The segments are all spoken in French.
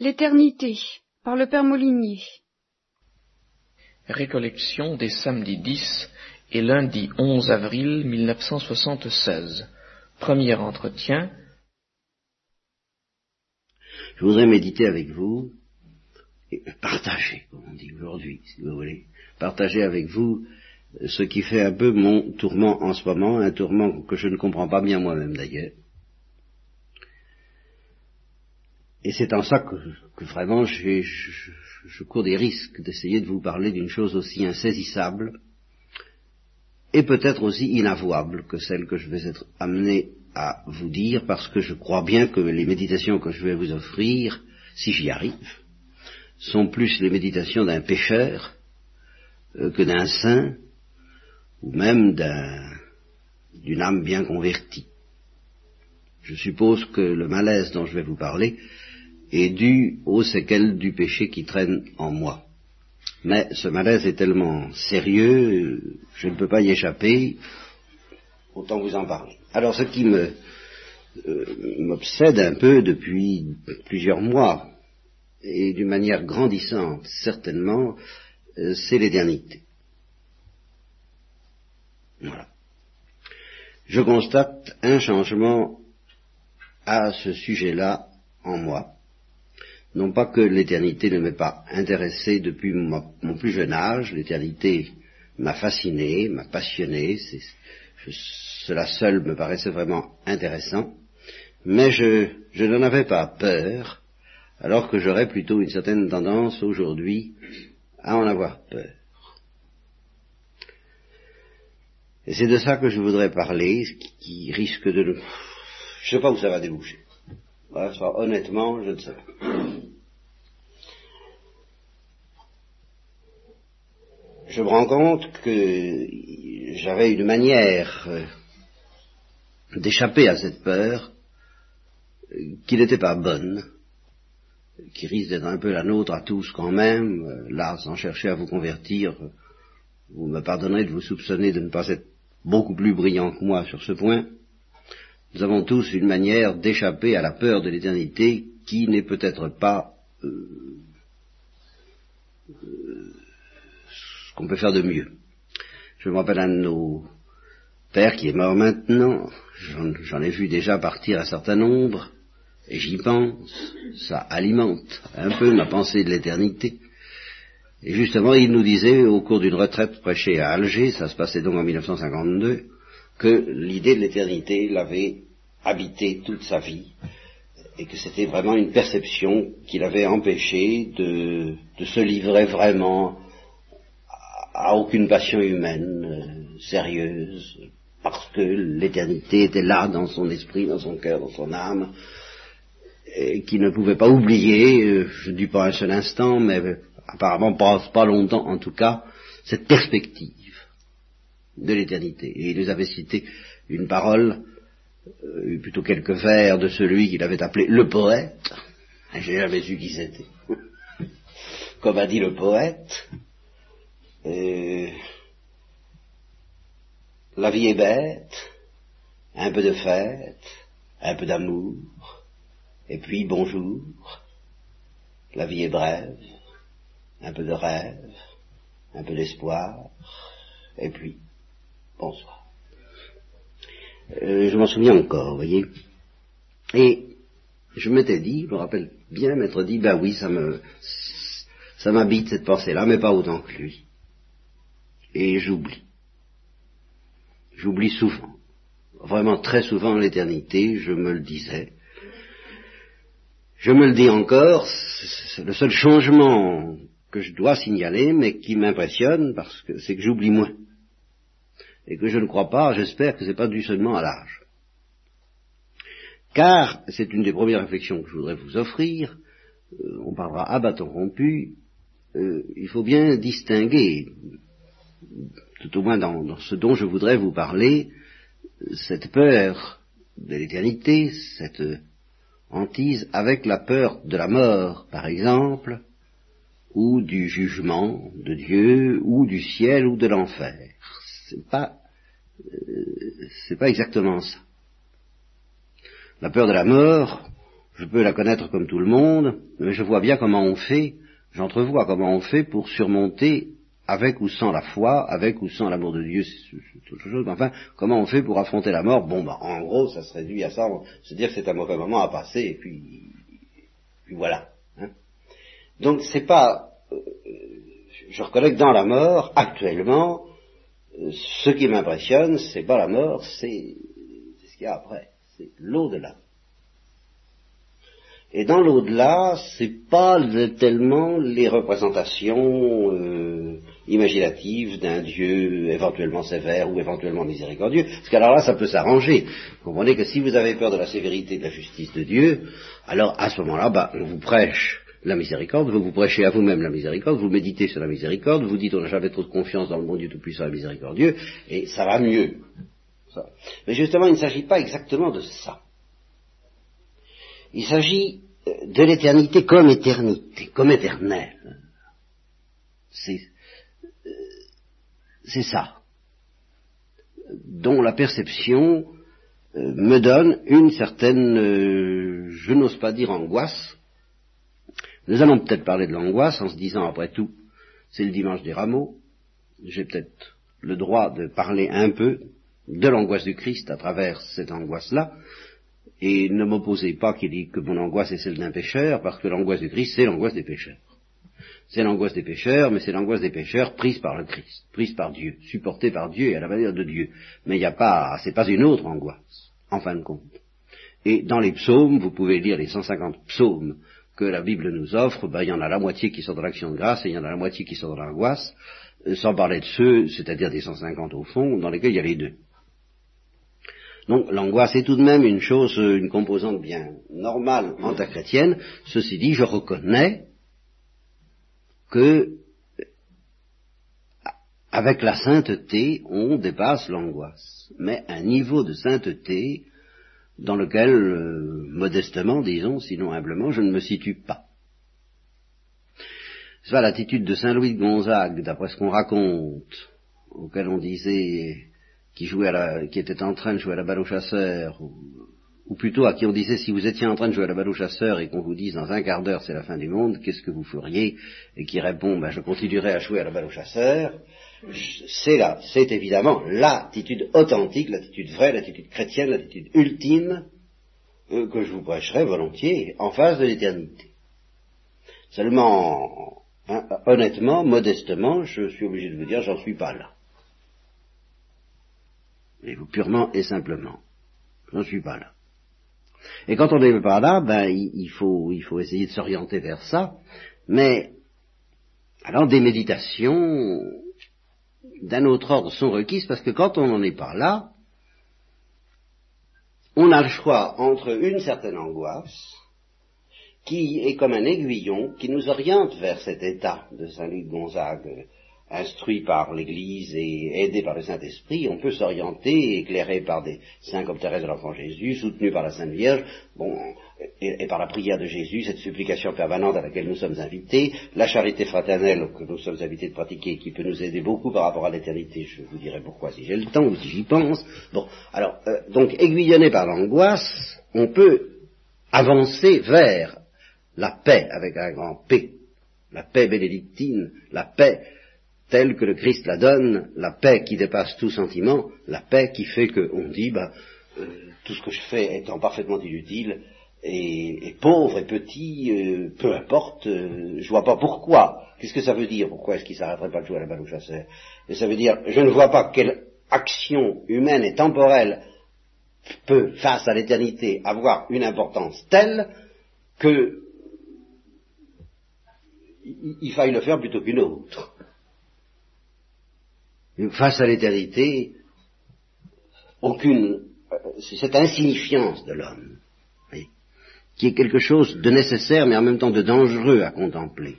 L'éternité, par le Père Molinier. Récollection des samedis 10 et lundi 11 avril 1976. Premier entretien. Je voudrais méditer avec vous, et partager, comme on dit aujourd'hui, si vous voulez, partager avec vous ce qui fait un peu mon tourment en ce moment, un tourment que je ne comprends pas bien moi-même d'ailleurs. Et c'est en ça que, vraiment je, cours des risques d'essayer de vous parler d'une chose aussi insaisissable et peut-être aussi inavouable que celle que je vais être amené à vous dire, parce que je crois bien que les méditations que je vais vous offrir, si j'y arrive, sont plus les méditations d'un pécheur euh, que d'un saint, ou même d'une âme bien convertie. Je suppose que le malaise dont je vais vous parler est dû aux séquelles du péché qui traîne en moi. Mais ce malaise est tellement sérieux, je ne peux pas y échapper, autant vous en parler. Alors ce qui me euh, m'obsède un peu depuis plusieurs mois, et d'une manière grandissante certainement, euh, c'est l'éternité. Voilà. Je constate un changement à ce sujet-là en moi. Non pas que l'éternité ne m'ait pas intéressé depuis mon plus jeune âge, l'éternité m'a fasciné, m'a passionné, cela seul me paraissait vraiment intéressant, mais je, je n'en avais pas peur, alors que j'aurais plutôt une certaine tendance aujourd'hui à en avoir peur. Et c'est de ça que je voudrais parler, qui, risque de... Je ne sais pas où ça va déboucher. honnêtement, je ne sais pas. Je me rends compte que j'avais une manière euh, d'échapper à cette peur euh, qui n'était pas bonne, qui risque d'être un peu la nôtre à tous quand même, euh, là, sans chercher à vous convertir, vous me pardonnerez de vous soupçonner de ne pas être beaucoup plus brillant que moi sur ce point, nous avons tous une manière d'échapper à la peur de l'éternité qui n'est peut-être pas euh, euh, qu'on peut faire de mieux. Je me rappelle un de nos pères qui est mort maintenant, j'en ai vu déjà partir un certain nombre, et j'y pense, ça alimente un peu ma pensée de l'éternité. Et justement, il nous disait, au cours d'une retraite prêchée à Alger, ça se passait donc en 1952, que l'idée de l'éternité l'avait habité toute sa vie, et que c'était vraiment une perception qui l'avait empêché de, se livrer vraiment à, aucune passion humaine euh, sérieuse, parce que l'éternité était là dans son esprit, dans son cœur, dans son âme, et qu'il ne pouvait pas oublier, euh, je ne dis pas un seul instant, mais apparemment pas, longtemps en tout cas, cette perspective de l'éternité. Et il nous avait cité une parole, euh, plutôt quelques vers de celui qu'il avait appelé le poète. J'ai jamais su qui c'était. Comme a dit le poète, euh, la vie est bête, un peu de fête, un peu d'amour, et puis bonjour, la vie est brève, un peu de rêve, un peu d'espoir, et puis, bonsoir. Euh, je m'en souviens encore, vous voyez. Et je m'étais dit, je me rappelle bien m'être dit, ben oui, ça me, ça m'habite cette pensée-là, mais pas autant que lui. Et j'oublie. J'oublie souvent. Vraiment très souvent l'éternité, je me le disais. Je me le dis encore, c'est le seul changement que je dois signaler, mais qui m'impressionne parce que c'est que j'oublie moins. Et que je ne crois pas, j'espère que ce n'est pas dû seulement à l'âge. Car, c'est une des premières réflexions que je voudrais vous offrir, euh, on parlera à bâton rompu, euh, il faut bien distinguer, tout au moins dans, ce dont je voudrais vous parler, cette peur de l'éternité, cette hantise avec la peur de la mort, par exemple, ou du jugement de Dieu, ou du ciel, ou de l'enfer. C'est pas, euh, c'est pas exactement ça. La peur de la mort, je peux la connaître comme tout le monde, mais je vois bien comment on fait, j'entrevois comment on fait pour surmonter avec ou sans la foi, avec ou sans l'amour de Dieu, c'est autre chose, enfin, comment on fait pour affronter la mort? Bon, bah, en gros, ça se réduit à ça, se dire que c'est un mauvais moment à passer, et puis, puis voilà. Hein. Donc, c'est pas... Euh, je reconnais que dans la mort, actuellement, euh, ce qui m'impressionne, c'est pas la mort, c'est ce qu'il y a après, c'est l'au-delà. Et dans l'au-delà, c'est pas tellement les représentations euh, imaginatives d'un Dieu éventuellement sévère ou éventuellement miséricordieux, parce qu'alors là, ça peut s'arranger. Vous comprenez que si vous avez peur de la sévérité et de la justice de Dieu, alors à ce moment-là, bah, on vous prêche la miséricorde, vous vous prêchez à vous-même la miséricorde, vous méditez sur la miséricorde, vous dites on n'a jamais trop de confiance dans le bon Dieu tout-puissant et miséricordieux, et ça va mieux. Mais justement, il ne s'agit pas exactement de ça. Il s'agit euh, de l'éternité comme éternité, comme éternelle. C'est, c'est ça dont la perception euh, me donne une certaine, je n'ose pas dire angoisse. Nous allons peut-être parler de l'angoisse en se disant, après tout, c'est le dimanche des rameaux, j'ai peut-être le droit de parler un peu de l'angoisse du Christ à travers cette angoisse-là, et ne m'opposez pas qu'il dit que mon angoisse est celle d'un pécheur, parce que l'angoisse du Christ, c'est l'angoisse des pécheurs. C'est l'angoisse des pécheurs, mais c'est l'angoisse des pécheurs prise par le Christ, prise par Dieu, supportée par Dieu et à la manière de Dieu. Mais il n'y a pas, c'est pas une autre angoisse, en fin de compte. Et dans les psaumes, vous pouvez lire les 150 psaumes que la Bible nous offre, ben, il y en a la moitié qui sont dans l'action de grâce et il y en a la moitié qui sont dans l'angoisse, euh, sans parler de ceux, c'est-à-dire des 150 au fond, dans lesquels il y a les deux. Donc l'angoisse est tout de même une chose, une composante bien normale en chrétienne. Ceci dit, je reconnais que avec la sainteté, on dépasse l'angoisse, mais un niveau de sainteté dans lequel, euh, modestement, disons, sinon humblement, je ne me situe pas. C'est pas l'attitude de Saint Louis de Gonzague, d'après ce qu'on raconte, auquel on disait qui jouait à la, qui était en train de jouer à la balle au chasseur, ou, plutôt à qui on disait si vous étiez en train de jouer à la balle au chasseur et qu'on vous dise dans un quart d'heure c'est la fin du monde, qu'est-ce que vous feriez Et qui répond ben je continuerai à jouer à la balle au chasseur. C'est là, c'est évidemment l'attitude authentique, l'attitude vraie, l'attitude chrétienne, l'attitude ultime euh, que je vous prêcherai volontiers en face de l'éternité. Seulement, hein, honnêtement, modestement, je suis obligé de vous dire, j'en suis pas là vous purement et simplement. Je n'en suis pas là. Et quand on n'est pas là, ben, il, faut, il faut essayer de s'orienter vers ça, mais alors des méditations d'un autre ordre sont requises parce que quand on n'en est pas là, on a le choix entre une certaine angoisse, qui est comme un aiguillon qui nous oriente vers cet état de Saint-Luc Gonzague, instruit par l'Église et aidé par le Saint-Esprit, on peut s'orienter, éclairé par des saints comme Thérèse de l'Enfant Jésus, soutenu par la Sainte Vierge, bon, et, par la prière de Jésus, cette supplication permanente à laquelle nous sommes invités, la charité fraternelle que nous sommes invités de pratiquer, qui peut nous aider beaucoup par rapport à l'éternité, je vous dirai pourquoi si j'ai le temps ou si j'y pense. Bon, alors, euh, donc aiguillonné par l'angoisse, on peut avancer vers la paix avec un grand P, la paix bénédictine, la paix telle que le Christ la donne, la paix qui dépasse tout sentiment, la paix qui fait qu'on dit, bah, euh, tout ce que je fais étant parfaitement inutile et, pauvre et petit, euh, peu importe, euh, je vois pas pourquoi. Qu'est-ce que ça veut dire? Pourquoi est-ce qu'il s'arrêterait pas de jouer à la balle au chasseur? Et ça veut dire, je ne vois pas quelle action humaine et temporelle peut, face à l'éternité, avoir une importance telle que il faille le faire plutôt qu'une autre face à l'éternité, aucune, euh, cette insignifiance de l'homme, qui est quelque chose de nécessaire mais en même temps de dangereux à contempler,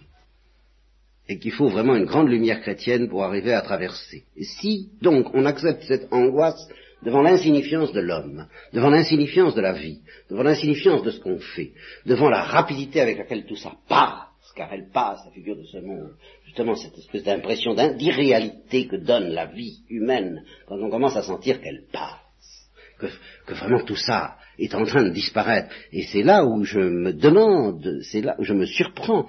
et qu'il faut vraiment une grande lumière chrétienne pour arriver à traverser. Si donc on accepte cette angoisse devant l'insignifiance de l'homme, devant l'insignifiance de la vie, devant l'insignifiance de ce qu'on fait, devant la rapidité avec laquelle tout ça passe, car elle passe, la figure de ce monde, justement cette espèce d'impression d'irréalité que donne la vie humaine quand on commence à sentir qu'elle passe, que, vraiment tout ça est en train de disparaître. Et c'est là où je me demande, c'est là où je me surprends,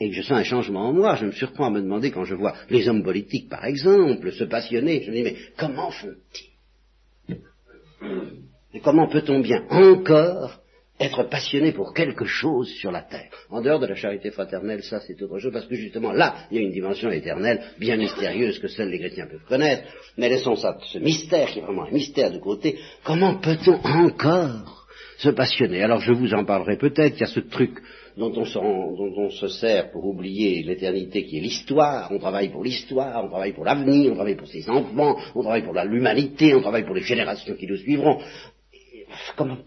et que je sens un changement en moi, je me surprends à me demander quand je vois les hommes politiques, par exemple, se passionner, je me dis, mais comment font-ils? Et comment peut-on bien encore être passionné pour quelque chose sur la terre. En dehors de la charité fraternelle, ça c'est autre chose, parce que justement là, il y a une dimension éternelle, bien mystérieuse, que seuls les chrétiens peuvent connaître, mais laissons ça, ce mystère qui est vraiment un mystère de côté, comment peut-on encore se passionner? Alors je vous en parlerai peut-être, il y a ce truc dont on, se dont on se sert pour oublier l'éternité qui est l'histoire, on travaille pour l'histoire, on travaille pour l'avenir, on travaille pour ses enfants, on travaille pour l'humanité, on travaille pour les générations qui nous suivront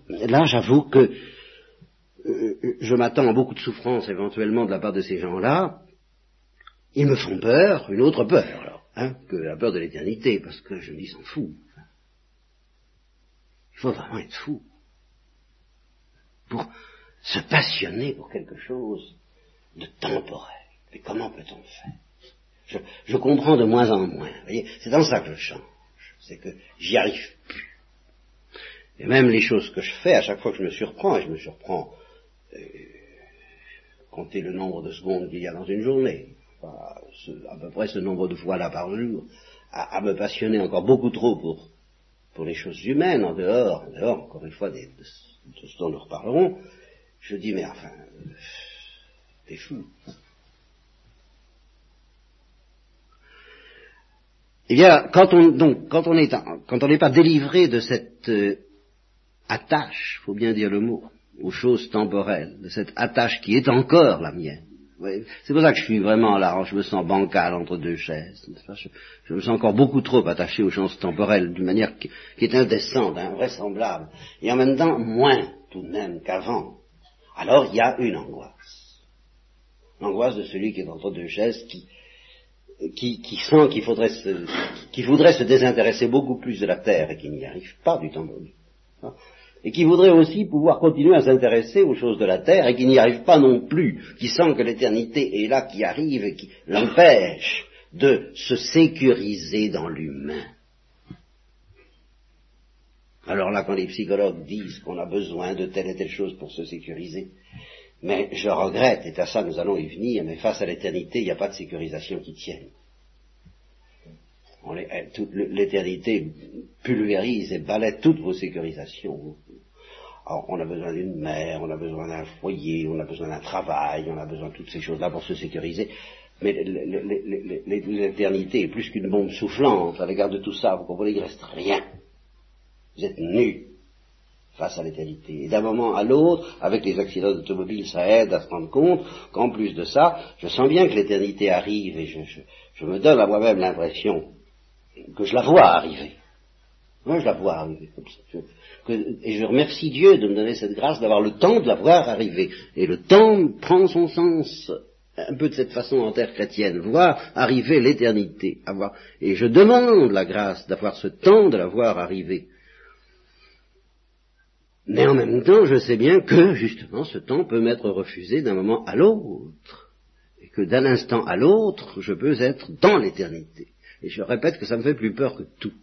là, j'avoue que euh, je m'attends à beaucoup de souffrance éventuellement de la part de ces gens-là. Ils me font peur, une autre peur, alors, hein, que la peur de l'éternité, parce que je me dis, s'en fout. Il faut vraiment être fou pour se passionner pour quelque chose de temporel. Mais comment peut-on faire? Je, comprends de moins en moins. c'est dans ça que je change. C'est que j'y arrive plus. Et même les choses que je fais, à chaque fois que je me surprends, et je me surprends, euh, compter le nombre de secondes qu'il y a dans une journée, à peu près ce nombre de fois là par jour, à, me passionner encore beaucoup trop pour, pour les choses humaines, en dehors, en dehors, encore une fois, de, ce dont nous reparlerons, je dis, mais enfin, t'es fou. Eh bien, quand on, donc, quand on est, quand on n'est pas délivré de cette euh, attache, faut bien dire le mot, aux choses temporelles, de cette attache qui est encore la mienne. C'est pour ça que je suis vraiment là, je me sens bancal entre deux chaises. Je, me sens encore beaucoup trop attaché aux choses temporelles d'une manière qui, est indécente, invraisemblable, et en même temps moins tout de même qu'avant. Alors il y a une angoisse. L'angoisse de celui qui est entre deux chaises, qui, qui, qui sent qu'il faudrait se, voudrait se désintéresser beaucoup plus de la terre et qui n'y arrive pas du temps et qui voudrait aussi pouvoir continuer à s'intéresser aux choses de la terre et qui n'y arrive pas non plus, qui sent que l'éternité est là, qui arrive et qui l'empêche de se sécuriser dans l'humain. Alors là, quand les psychologues disent qu'on a besoin de telle et telle chose pour se sécuriser, mais je regrette, et à ça nous allons y venir, mais face à l'éternité, il n'y a pas de sécurisation qui tienne. L'éternité pulvérise et balaie toutes vos sécurisations. Alors, on a besoin d'une mère, on a besoin d'un foyer, on a besoin d'un travail, on a besoin de toutes ces choses-là pour se sécuriser. Mais l'éternité est plus qu'une bombe soufflante à l'égard de tout ça. Vous comprenez, il ne reste rien. Vous êtes nus face à l'éternité. Et d'un moment à l'autre, avec les accidents d'automobile, ça aide à se rendre compte qu'en plus de ça, je sens bien que l'éternité arrive et je me donne à moi-même l'impression que je la vois arriver. Moi, je la vois arriver et je remercie Dieu de me donner cette grâce d'avoir le temps de la voir arriver. Et le temps prend son sens un peu de cette façon en terre chrétienne, voir arriver l'éternité. et je demande la grâce d'avoir ce temps de la voir arriver. Mais en même temps, je sais bien que, justement, ce temps peut m'être refusé d'un moment à l'autre. Et que d'un instant à l'autre, je peux être dans l'éternité. Et je répète que ça me fait plus peur que tout.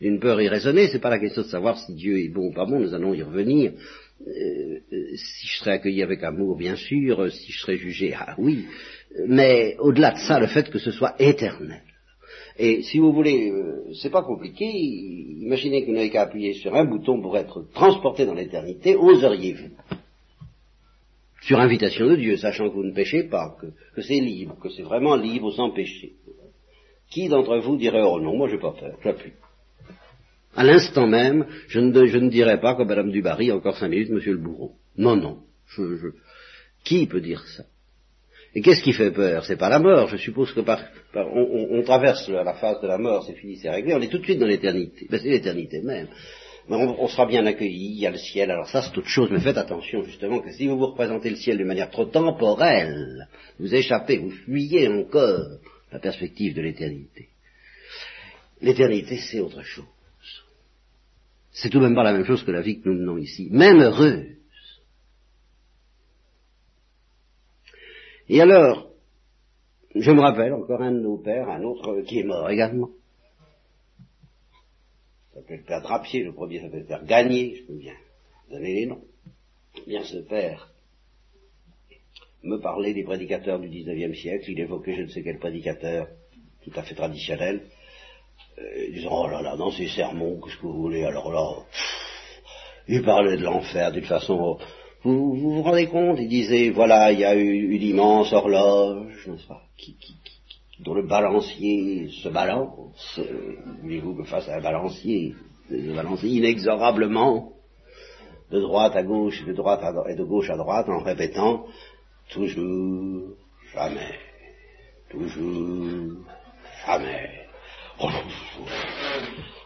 Une peur irraisonnée, c'est pas la question de savoir si Dieu est bon ou pas bon, nous allons y revenir. Euh, si je serais accueilli avec amour, bien sûr, si je serais jugé, ah oui, mais au-delà de ça, le fait que ce soit éternel. Et si vous voulez, euh, c'est pas compliqué, imaginez que vous n'avez qu'à appuyer sur un bouton pour être transporté dans l'éternité, oseriez-vous? Sur invitation de Dieu, sachant que vous ne péchez pas, que c'est libre, que c'est vraiment libre sans péché. Qui d'entre vous dirait, oh non, moi j'ai pas peur, j'appuie. À l'instant même, je ne, je ne, dirais pas comme Madame Dubarry, encore cinq minutes, monsieur le bourreau. Non, non. Je, Qui peut dire ça? Et qu'est-ce qui fait peur? C'est pas la mort. Je suppose que par, on, traverse la phase de la mort, c'est fini, c'est réglé, on est tout de suite dans l'éternité. Ben, c'est l'éternité même. Mais on, on, sera bien accueilli, il y a le ciel, alors ça c'est autre chose, mais faites attention justement que si vous vous représentez le ciel de manière trop temporelle, vous échappez, vous fuyez encore la perspective de l'éternité. L'éternité, c'est autre chose. C'est tout de même pas la même chose que la vie que nous menons ici, même heureuse. Et alors, je me rappelle encore un de nos pères, un autre qui est mort également. s'appelait le père Drapier, le premier s'appelait le père Gagné, je peux bien donner les noms. Bien ce père me parlait des prédicateurs du XIXe siècle, il évoquait je ne sais quel prédicateur tout à fait traditionnel, euh, disant oh là là, dans ces sermons, qu'est-ce que vous voulez, alors là, il parlait de l'enfer d'une façon vous, vous, rendez compte Il disait, voilà, il y a une immense horloge, n'est-ce pas, qui, qui, dont le balancier se balance. Voulez-vous que fasse un balancier Se balancier inexorablement de droite à gauche, de droite à, et de gauche à droite, en répétant toujours, jamais, toujours, jamais.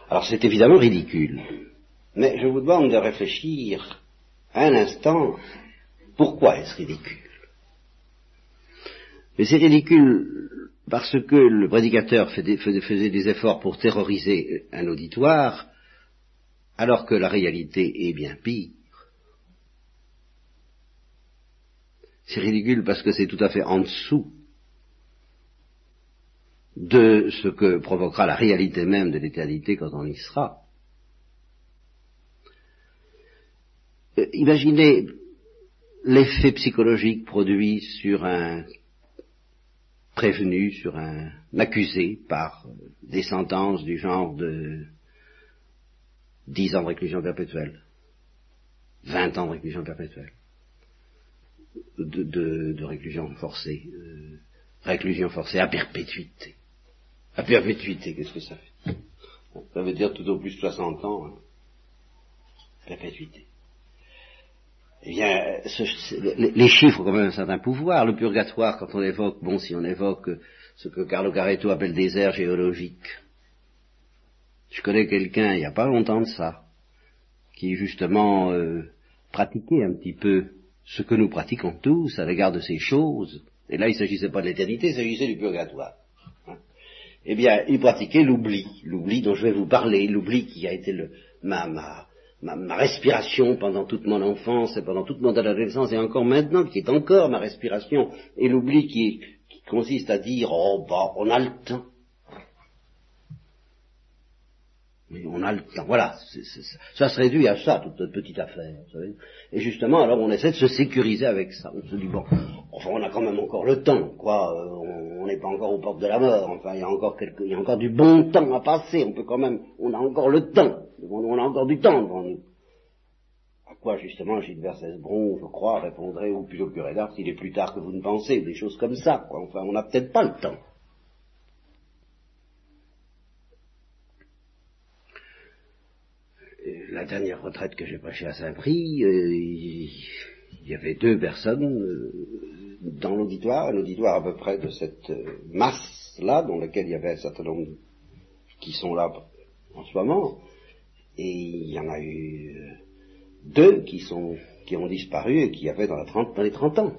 Alors c'est évidemment ridicule, mais je vous demande de réfléchir un instant, pourquoi est-ce ridicule? Mais c'est ridicule parce que le prédicateur faisait des efforts pour terroriser un auditoire, alors que la réalité est bien pire. C'est ridicule parce que c'est tout à fait en dessous de ce que provoquera la réalité même de l'éternité quand on y sera. Euh, imaginez l'effet psychologique produit sur un prévenu, sur un accusé par des sentences du genre de dix ans de réclusion perpétuelle, vingt ans de réclusion perpétuelle, de, réclusion forcée, euh, réclusion forcée à perpétuité. À perpétuité, qu'est-ce que ça fait? Ça veut dire tout au plus 60 ans. Hein. Perpétuité eh bien, les chiffres ont quand même un certain pouvoir. Le purgatoire, quand on évoque, bon, si on évoque ce que Carlo Caretto appelle des aires géologiques, je connais quelqu'un, il n'y a pas longtemps de ça, qui justement euh, pratiquait un petit peu ce que nous pratiquons tous à l'égard de ces choses. Et là, il ne s'agissait pas de l'éternité, il s'agissait du purgatoire. Eh bien, il pratiquait l'oubli, l'oubli dont je vais vous parler, l'oubli qui a été ma, ma, ma, respiration pendant toute mon enfance et pendant toute mon adolescence et encore maintenant, qui est encore ma respiration, et l'oubli qui, consiste à dire, oh bah, on a le temps. On a le temps. Voilà, ça se réduit à ça, toute notre petite affaire. Vous savez. Et justement, alors on essaie de se sécuriser avec ça. On se dit, bon, enfin on a quand même encore le temps, quoi. Euh, on n'est pas encore aux portes de la mort. Enfin, il y a encore il y a encore du bon temps à passer. On peut quand même, on a encore le temps. On a encore du temps devant nous. À quoi justement Gilbert Cesbron, je crois, répondrait, ou plutôt que curé il est plus tard que vous ne pensez, des choses comme ça. Quoi. Enfin, on n'a peut-être pas le temps. La dernière retraite que j'ai prêchée à Saint-Prix, euh, il y avait deux personnes euh, dans l'auditoire, un auditoire à peu près de cette euh, masse-là, dans laquelle il y avait un certain nombre qui sont là en ce moment, et il y en a eu deux qui sont qui ont disparu et qui avaient dans, la 30, dans les 30 ans.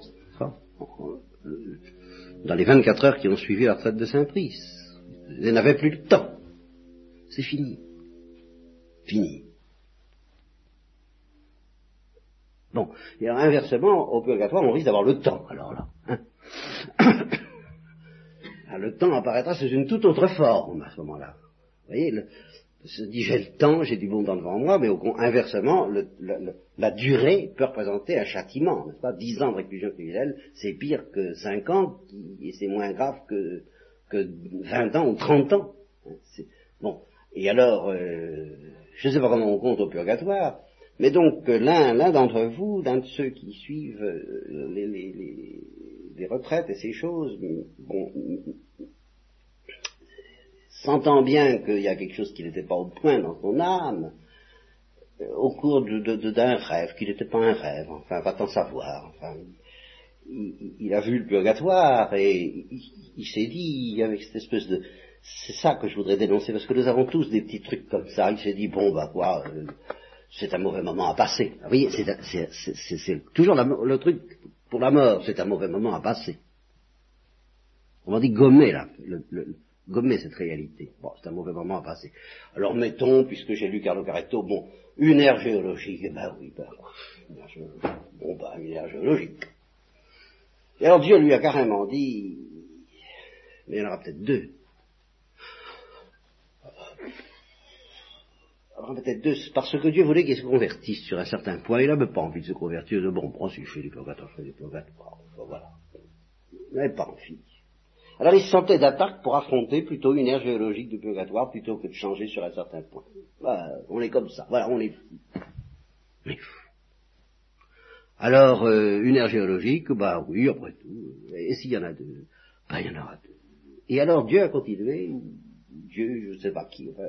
Dans les 24 heures qui ont suivi la retraite de Saint-Price. Ils n'avaient plus le temps. C'est fini. Fini. Bon. Et inversement, au purgatoire, on risque d'avoir le temps, alors là. Hein. le temps apparaîtra sous une toute autre forme à ce moment-là. Vous voyez, le, se dit j'ai le temps, j'ai du bon temps devant moi, mais au, inversement, la durée peut représenter un châtiment, n'est-ce pas? Dix ans de réclusion criminelle, c'est pire que cinq ans, et c'est moins grave que, que 20 ans ou 30 ans. Bon, et alors, euh, je ne sais pas comment on compte au purgatoire, mais donc l'un, l'un d'entre vous, l'un de ceux qui suivent euh, les, les, les retraites et ces choses, bon, sentant bien qu'il y a quelque chose qui n'était pas au point dans son âme, euh, au cours d'un rêve, qui n'était pas un rêve, enfin, va-t-on savoir, enfin, il, a vu le purgatoire et il, s'est dit, avec cette espèce de... C'est ça que je voudrais dénoncer, parce que nous avons tous des petits trucs comme ça, il s'est dit, bon, bah quoi, euh, c'est un mauvais moment à passer. Vous voyez, c'est toujours le truc pour la mort, c'est un mauvais moment à passer. On va dire gommer, là, gommer cette réalité. Bon, c'est un mauvais moment à passer. Alors mettons, puisque j'ai lu Carlo Caretto, bon, une ère géologique, eh ben oui, ben, une ère géologique. bon, ben, une ère géologique. Et alors Dieu lui a carrément dit, mais il y en aura peut-être deux. Peut-être deux, parce que Dieu voulait qu'il se convertisse sur un certain point, il n'avait pas envie de se convertir, bon, bon, si je fais du purgatoire, je fais du purgatoire, voilà. Il n'avait pas envie. Alors il se sentait d'attaque pour affronter plutôt une ère géologique du purgatoire plutôt que de changer sur un certain point. on est comme ça, voilà, on est fou. On est fou. Alors, euh, une ère géologique, bah oui, après tout, et s'il y en a deux, bah il y en aura deux. Et alors Dieu a continué, Dieu, je ne sais pas qui, enfin,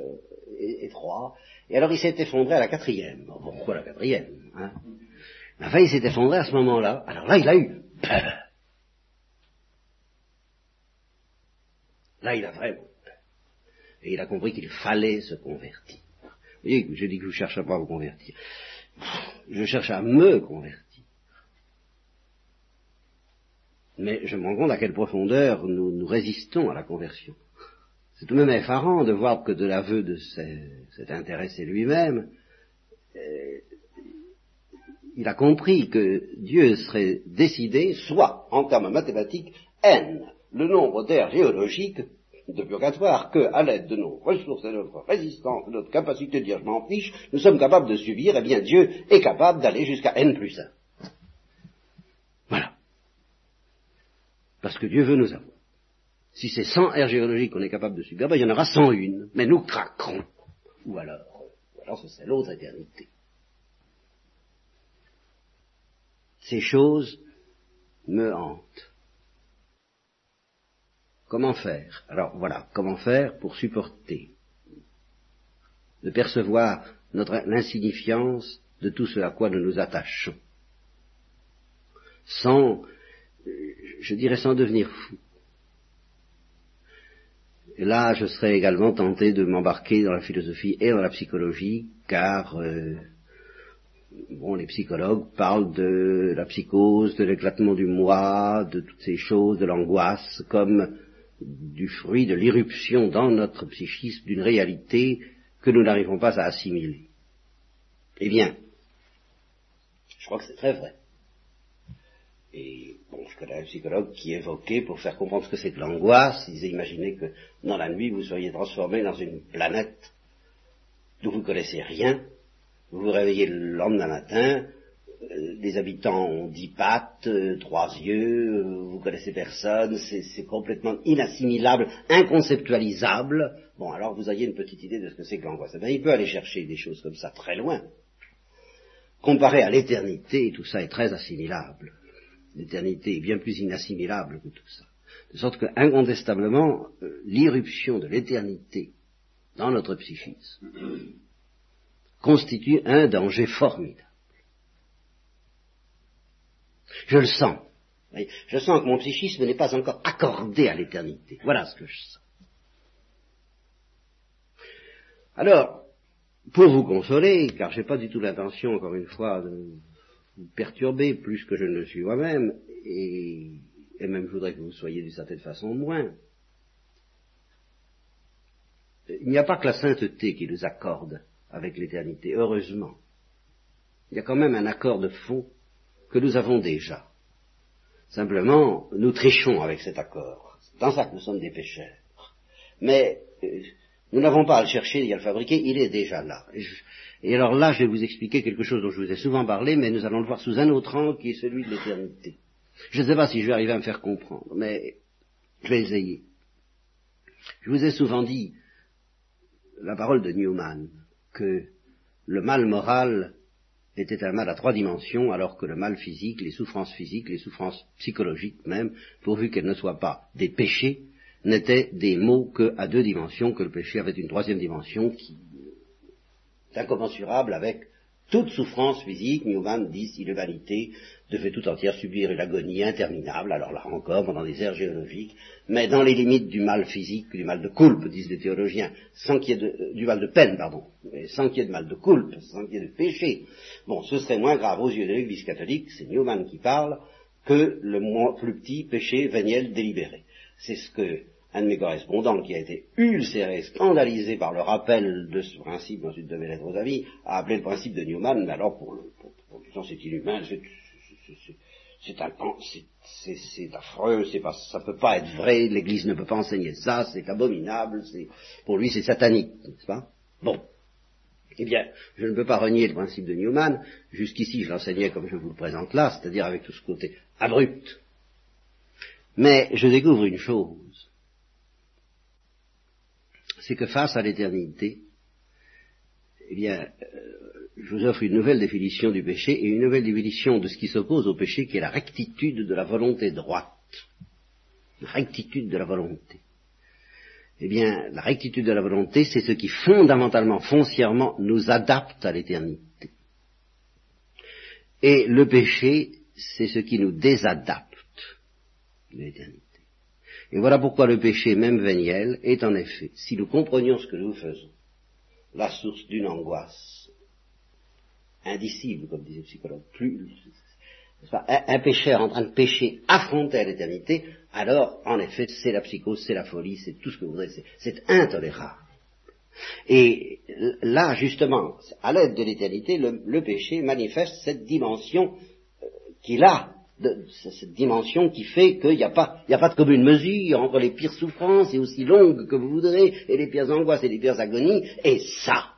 et, trois, et alors il s'est effondré à la quatrième. pourquoi la quatrième hein? Enfin, il s'est effondré à ce moment-là. Alors là, il a eu peur. Là, il a vraiment peur. Et il a compris qu'il fallait se convertir. Vous voyez, je dis que je ne cherche pas à vous convertir. Je cherche à me convertir. Mais je me rends compte à quelle profondeur nous, nous résistons à la conversion. C'est tout de même effarant de voir que de l'aveu de cet intéressé lui-même, euh, il a compris que Dieu serait décidé, soit en termes mathématiques, n, le nombre d'aires géologiques de purgatoire que, à l'aide de nos ressources et de notre résistance, de notre capacité de dire je m'en fiche, nous sommes capables de subir, et eh bien Dieu est capable d'aller jusqu'à n plus 1. Voilà. Parce que Dieu veut nous avoir. Si c'est 100 aires géologiques qu'on est capable de subir, ben, il y en aura 101, mais nous craquerons. Ou alors, ou alors ce serait l'autre éternité. Ces choses me hantent. Comment faire? Alors voilà, comment faire pour supporter, de percevoir l'insignifiance de tout ce à quoi nous nous attachons, sans, je dirais sans devenir fou. Là, je serais également tenté de m'embarquer dans la philosophie et dans la psychologie, car euh, bon, les psychologues parlent de la psychose, de l'éclatement du moi, de toutes ces choses, de l'angoisse, comme du fruit de l'irruption dans notre psychisme d'une réalité que nous n'arrivons pas à assimiler. Eh bien, je crois que c'est très vrai. Et bon, je connais un psychologue qui évoquait, pour faire comprendre ce que c'est que l'angoisse, il disait, imaginez que dans la nuit, vous seriez transformé dans une planète d'où vous ne connaissez rien, vous vous réveillez le lendemain matin, euh, les habitants ont dix pattes, euh, trois yeux, euh, vous connaissez personne, c'est complètement inassimilable, inconceptualisable. Bon, alors vous ayez une petite idée de ce que c'est que l'angoisse. Eh il peut aller chercher des choses comme ça très loin. Comparé à l'éternité, tout ça est très assimilable l'éternité est bien plus inassimilable que tout ça. De sorte que, incontestablement, euh, l'irruption de l'éternité dans notre psychisme constitue un danger formidable. Je le sens. Je sens que mon psychisme n'est pas encore accordé à l'éternité. Voilà ce que je sens. Alors, pour vous consoler, car je n'ai pas du tout l'intention, encore une fois, de vous perturber plus que je ne le suis moi-même, et, même je voudrais que vous soyez d'une certaine façon moins. Il n'y a pas que la sainteté qui nous accorde avec l'éternité, heureusement. Il y a quand même un accord de fond que nous avons déjà. Simplement, nous trichons avec cet accord. C'est dans ça que nous sommes des pécheurs. Mais euh, nous n'avons pas à le chercher et à le fabriquer, il est déjà là. Et alors là, je vais vous expliquer quelque chose dont je vous ai souvent parlé, mais nous allons le voir sous un autre angle qui est celui de l'éternité. Je ne sais pas si je vais arriver à me faire comprendre, mais je vais essayer. Je vous ai souvent dit la parole de Newman, que le mal moral était un mal à trois dimensions, alors que le mal physique, les souffrances physiques, les souffrances psychologiques même, pourvu qu'elles ne soient pas des péchés, n'étaient des mots qu'à deux dimensions, que le péché avait une troisième dimension qui incommensurable avec toute souffrance physique, Newman dit si l'humanité devait tout entière subir une agonie interminable, alors là encore pendant des ères géologiques, mais dans les limites du mal physique, du mal de coulpe, disent les théologiens, sans qu'il y ait de, euh, du mal de peine, pardon, mais sans qu'il y ait de mal de coulpe, sans qu'il y ait de péché. Bon, ce serait moins grave aux yeux de l'Église catholique, c'est Newman qui parle, que le plus petit péché véniel délibéré. C'est ce que un de mes correspondants qui a été ulcéré, scandalisé par le rappel de ce principe dans une de mes lettres aux amis, a appelé le principe de Newman, mais alors pour le, pour, pour, c'est inhumain, c'est, c'est affreux, c'est pas, ça peut pas être vrai, l'Église ne peut pas enseigner ça, c'est abominable, pour lui c'est satanique, n'est-ce pas? Bon. Eh bien, je ne peux pas renier le principe de Newman. Jusqu'ici, je l'enseignais comme je vous le présente là, c'est-à-dire avec tout ce côté abrupt. Mais je découvre une chose. C'est que face à l'éternité, eh bien, euh, je vous offre une nouvelle définition du péché et une nouvelle définition de ce qui s'oppose au péché, qui est la rectitude de la volonté droite. La rectitude de la volonté. Eh bien, la rectitude de la volonté, c'est ce qui fondamentalement, foncièrement, nous adapte à l'éternité. Et le péché, c'est ce qui nous désadapte de l'éternité. Et voilà pourquoi le péché, même véniel, est en effet, si nous comprenions ce que nous faisons, la source d'une angoisse indicible, comme disait le psychologue, plus, un, un pécheur en train de pécher affronter à l'éternité, alors en effet c'est la psychose, c'est la folie, c'est tout ce que vous voudrez, c'est intolérable. Et là, justement, à l'aide de l'éternité, le, péché manifeste cette dimension euh, qu'il a, de, cette dimension qui fait qu'il n'y a, pas, de commune mesure entre les pires souffrances, et aussi longues que vous voudrez, et les pires angoisses et les pires agonies, et ça.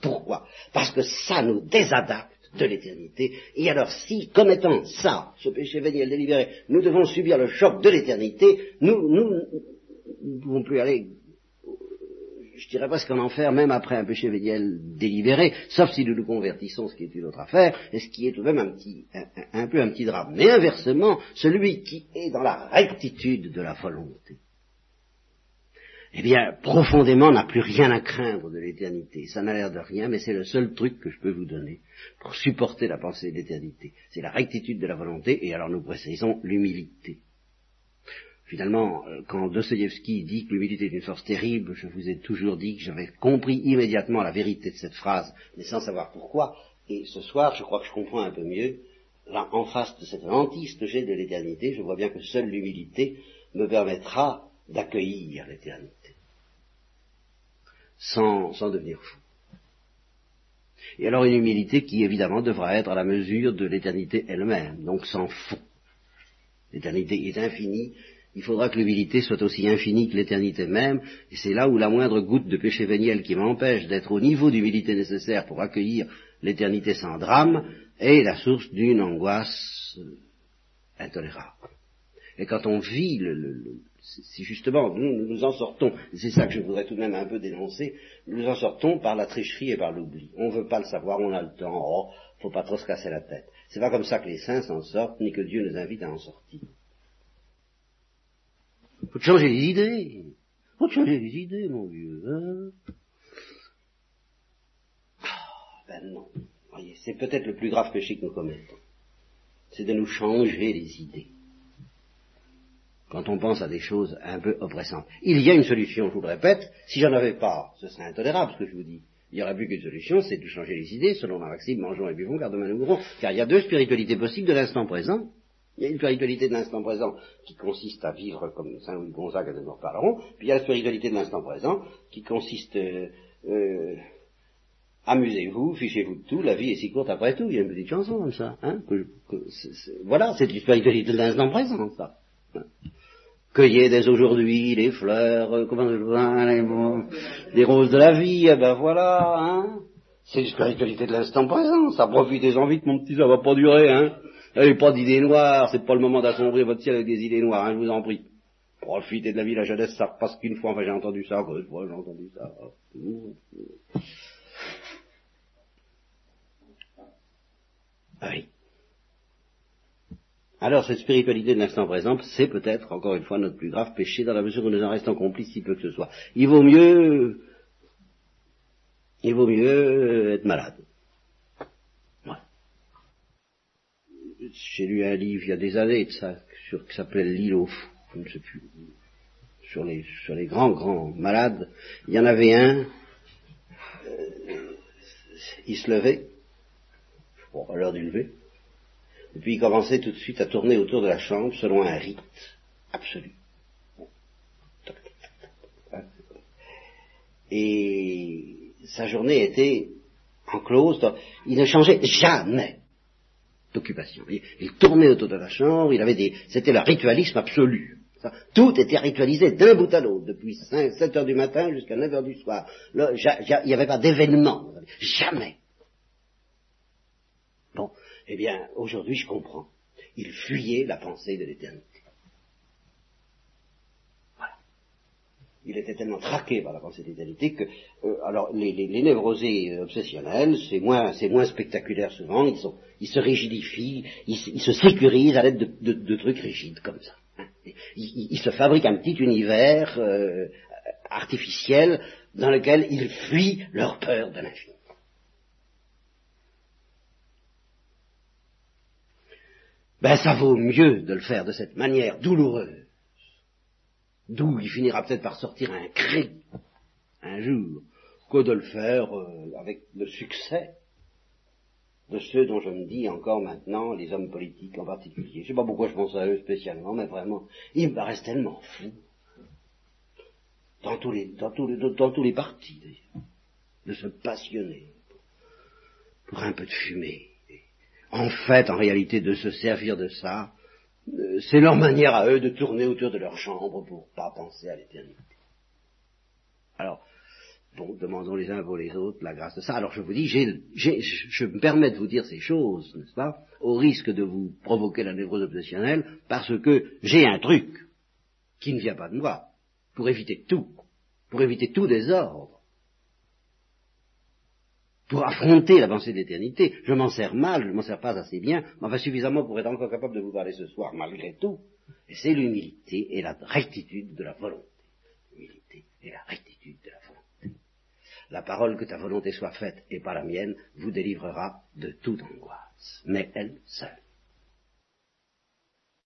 Pourquoi? Parce que ça nous désadapte de l'éternité. Et alors si, comme étant ça, ce péché véniel délibéré, nous devons subir le choc de l'éternité, nous, nous, ne pouvons plus aller, je dirais presque en enfer, même après un péché véniel délibéré, sauf si nous nous convertissons, ce qui est une autre affaire, et ce qui est tout de même un petit, un peu un petit drame. Mais inversement, celui qui est dans la rectitude de la volonté, eh bien, profondément, n'a plus rien à craindre de l'éternité. Ça n'a l'air de rien, mais c'est le seul truc que je peux vous donner pour supporter la pensée de l'éternité. C'est la rectitude de la volonté, et alors nous précisons l'humilité. Finalement, euh, quand Dostoevsky dit que l'humilité est une force terrible, je vous ai toujours dit que j'avais compris immédiatement la vérité de cette phrase, mais sans savoir pourquoi. Et ce soir, je crois que je comprends un peu mieux. Là, en face de cette hantise que j'ai de l'éternité, je vois bien que seule l'humilité me permettra d'accueillir l'éternité sans, sans devenir fou. Et alors une humilité qui évidemment devra être à la mesure de l'éternité elle-même, donc sans fond. L'éternité est infinie, il faudra que l'humilité soit aussi infinie que l'éternité même, et c'est là où la moindre goutte de péché véniel qui m'empêche d'être au niveau d'humilité nécessaire pour accueillir l'éternité sans drame est la source d'une angoisse intolérable. Et quand on vit le, si justement nous, nous en sortons, c'est ça que je voudrais tout de même un peu dénoncer, nous en sortons par la tricherie et par l'oubli. On ne veut pas le savoir, on a le temps, oh, faut pas trop se casser la tête. C'est pas comme ça que les saints s'en sortent, ni que Dieu nous invite à en sortir. Faut changer les idées. Faut changer les idées, mon vieux. Hein ah, ben non. C'est peut-être le plus grave péché que nous commettons. C'est de nous changer les idées quand on pense à des choses un peu oppressantes. Il y a une solution, je vous le répète, si j'en avais pas, ce serait intolérable ce que je vous dis. Il n'y aurait plus qu'une solution, c'est de changer les idées, selon la maxime, mangeons et buvons, car demain nous mourrons. Car il y a deux spiritualités possibles de l'instant présent. Il y a une spiritualité de l'instant présent qui consiste à vivre comme Saint Louis Gonzague nous en reparlerons, puis il y a la spiritualité de l'instant présent qui consiste euh, euh, amusez-vous, fichez-vous de tout, la vie est si courte après tout, il y a une petite chanson comme ça. Hein, voilà, c'est une spiritualité de l'instant présent, ça. Cueillez dès aujourd'hui les fleurs, euh, comment les, les roses de la vie, eh ben voilà, hein. C'est une spiritualité de l'instant présent, ça profitez-en vite, mon petit, ça va pas durer, hein. N'avez pas d'idées noires, c'est pas le moment d'assombrir votre ciel avec des idées noires, hein, je vous en prie. Profitez de la vie, la jeunesse, ça repasse qu'une fois, enfin j'ai entendu ça, quoi, j'ai entendu ça. Ah oui. Alors cette spiritualité de l'instant présent, c'est peut-être, encore une fois, notre plus grave péché dans la mesure où nous en restons complices si peu que ce soit. Il vaut mieux, il vaut mieux être malade. J'ai lu un livre il y a des années de ça, sur, qui s'appelle L'île je ne sais plus, sur les, sur les grands, grands malades. Il y en avait un, euh, il se levait, à l'heure du lever, et puis il commençait tout de suite à tourner autour de la chambre selon un rite absolu. Et sa journée était enclose, il ne changeait jamais d'occupation. Il, tournait autour de la chambre, il avait des, c'était le ritualisme absolu. Tout était ritualisé d'un bout à l'autre, depuis 5, 7 heures du matin jusqu'à 9 heures du soir. Il n'y avait pas d'événement, jamais. Bon, eh bien, aujourd'hui je comprends. Il fuyait la pensée de l'éternité. Il était tellement traqué par la pensée d'éternité que, euh, alors, les, les, névrosés obsessionnels, c'est moins, c'est moins spectaculaire souvent, ils, sont, ils se rigidifient, ils, se sécurisent à l'aide de, de, trucs rigides comme ça. Hein. Ils, se fabriquent un petit univers euh, artificiel dans lequel ils fuient leur peur de l'infini. Ben, ça vaut mieux de le faire de cette manière douloureuse d'où il finira peut-être par sortir un cri un jour, que de le faire avec le succès de ceux dont je me dis encore maintenant, les hommes politiques en particulier. Je ne sais pas pourquoi je pense à eux spécialement, mais vraiment, ils me paraissent tellement fous. Dans tous les, dans tous les, dans tous les partis, d'ailleurs, de se passionner pour un peu de fumée. En fait, en réalité, de se servir de ça c'est leur manière à eux de tourner autour de leur chambre pour pas penser à l'éternité. Alors, bon, demandons les uns pour les autres la grâce de ça. Alors je vous dis, je me permets de vous dire ces choses, n'est-ce pas, au risque de vous provoquer la névrose obsessionnelle, parce que j'ai un truc qui ne vient pas de moi, pour éviter tout, pour éviter tout désordre pour affronter la pensée d'éternité. Je m'en sers mal, je m'en sers pas assez bien, mais enfin suffisamment pour être encore capable de vous parler ce soir, malgré tout. Et c'est l'humilité et la rectitude de la volonté. L'humilité et la rectitude de la volonté. La parole que ta volonté soit faite et pas la mienne vous délivrera de toute angoisse, mais elle seule.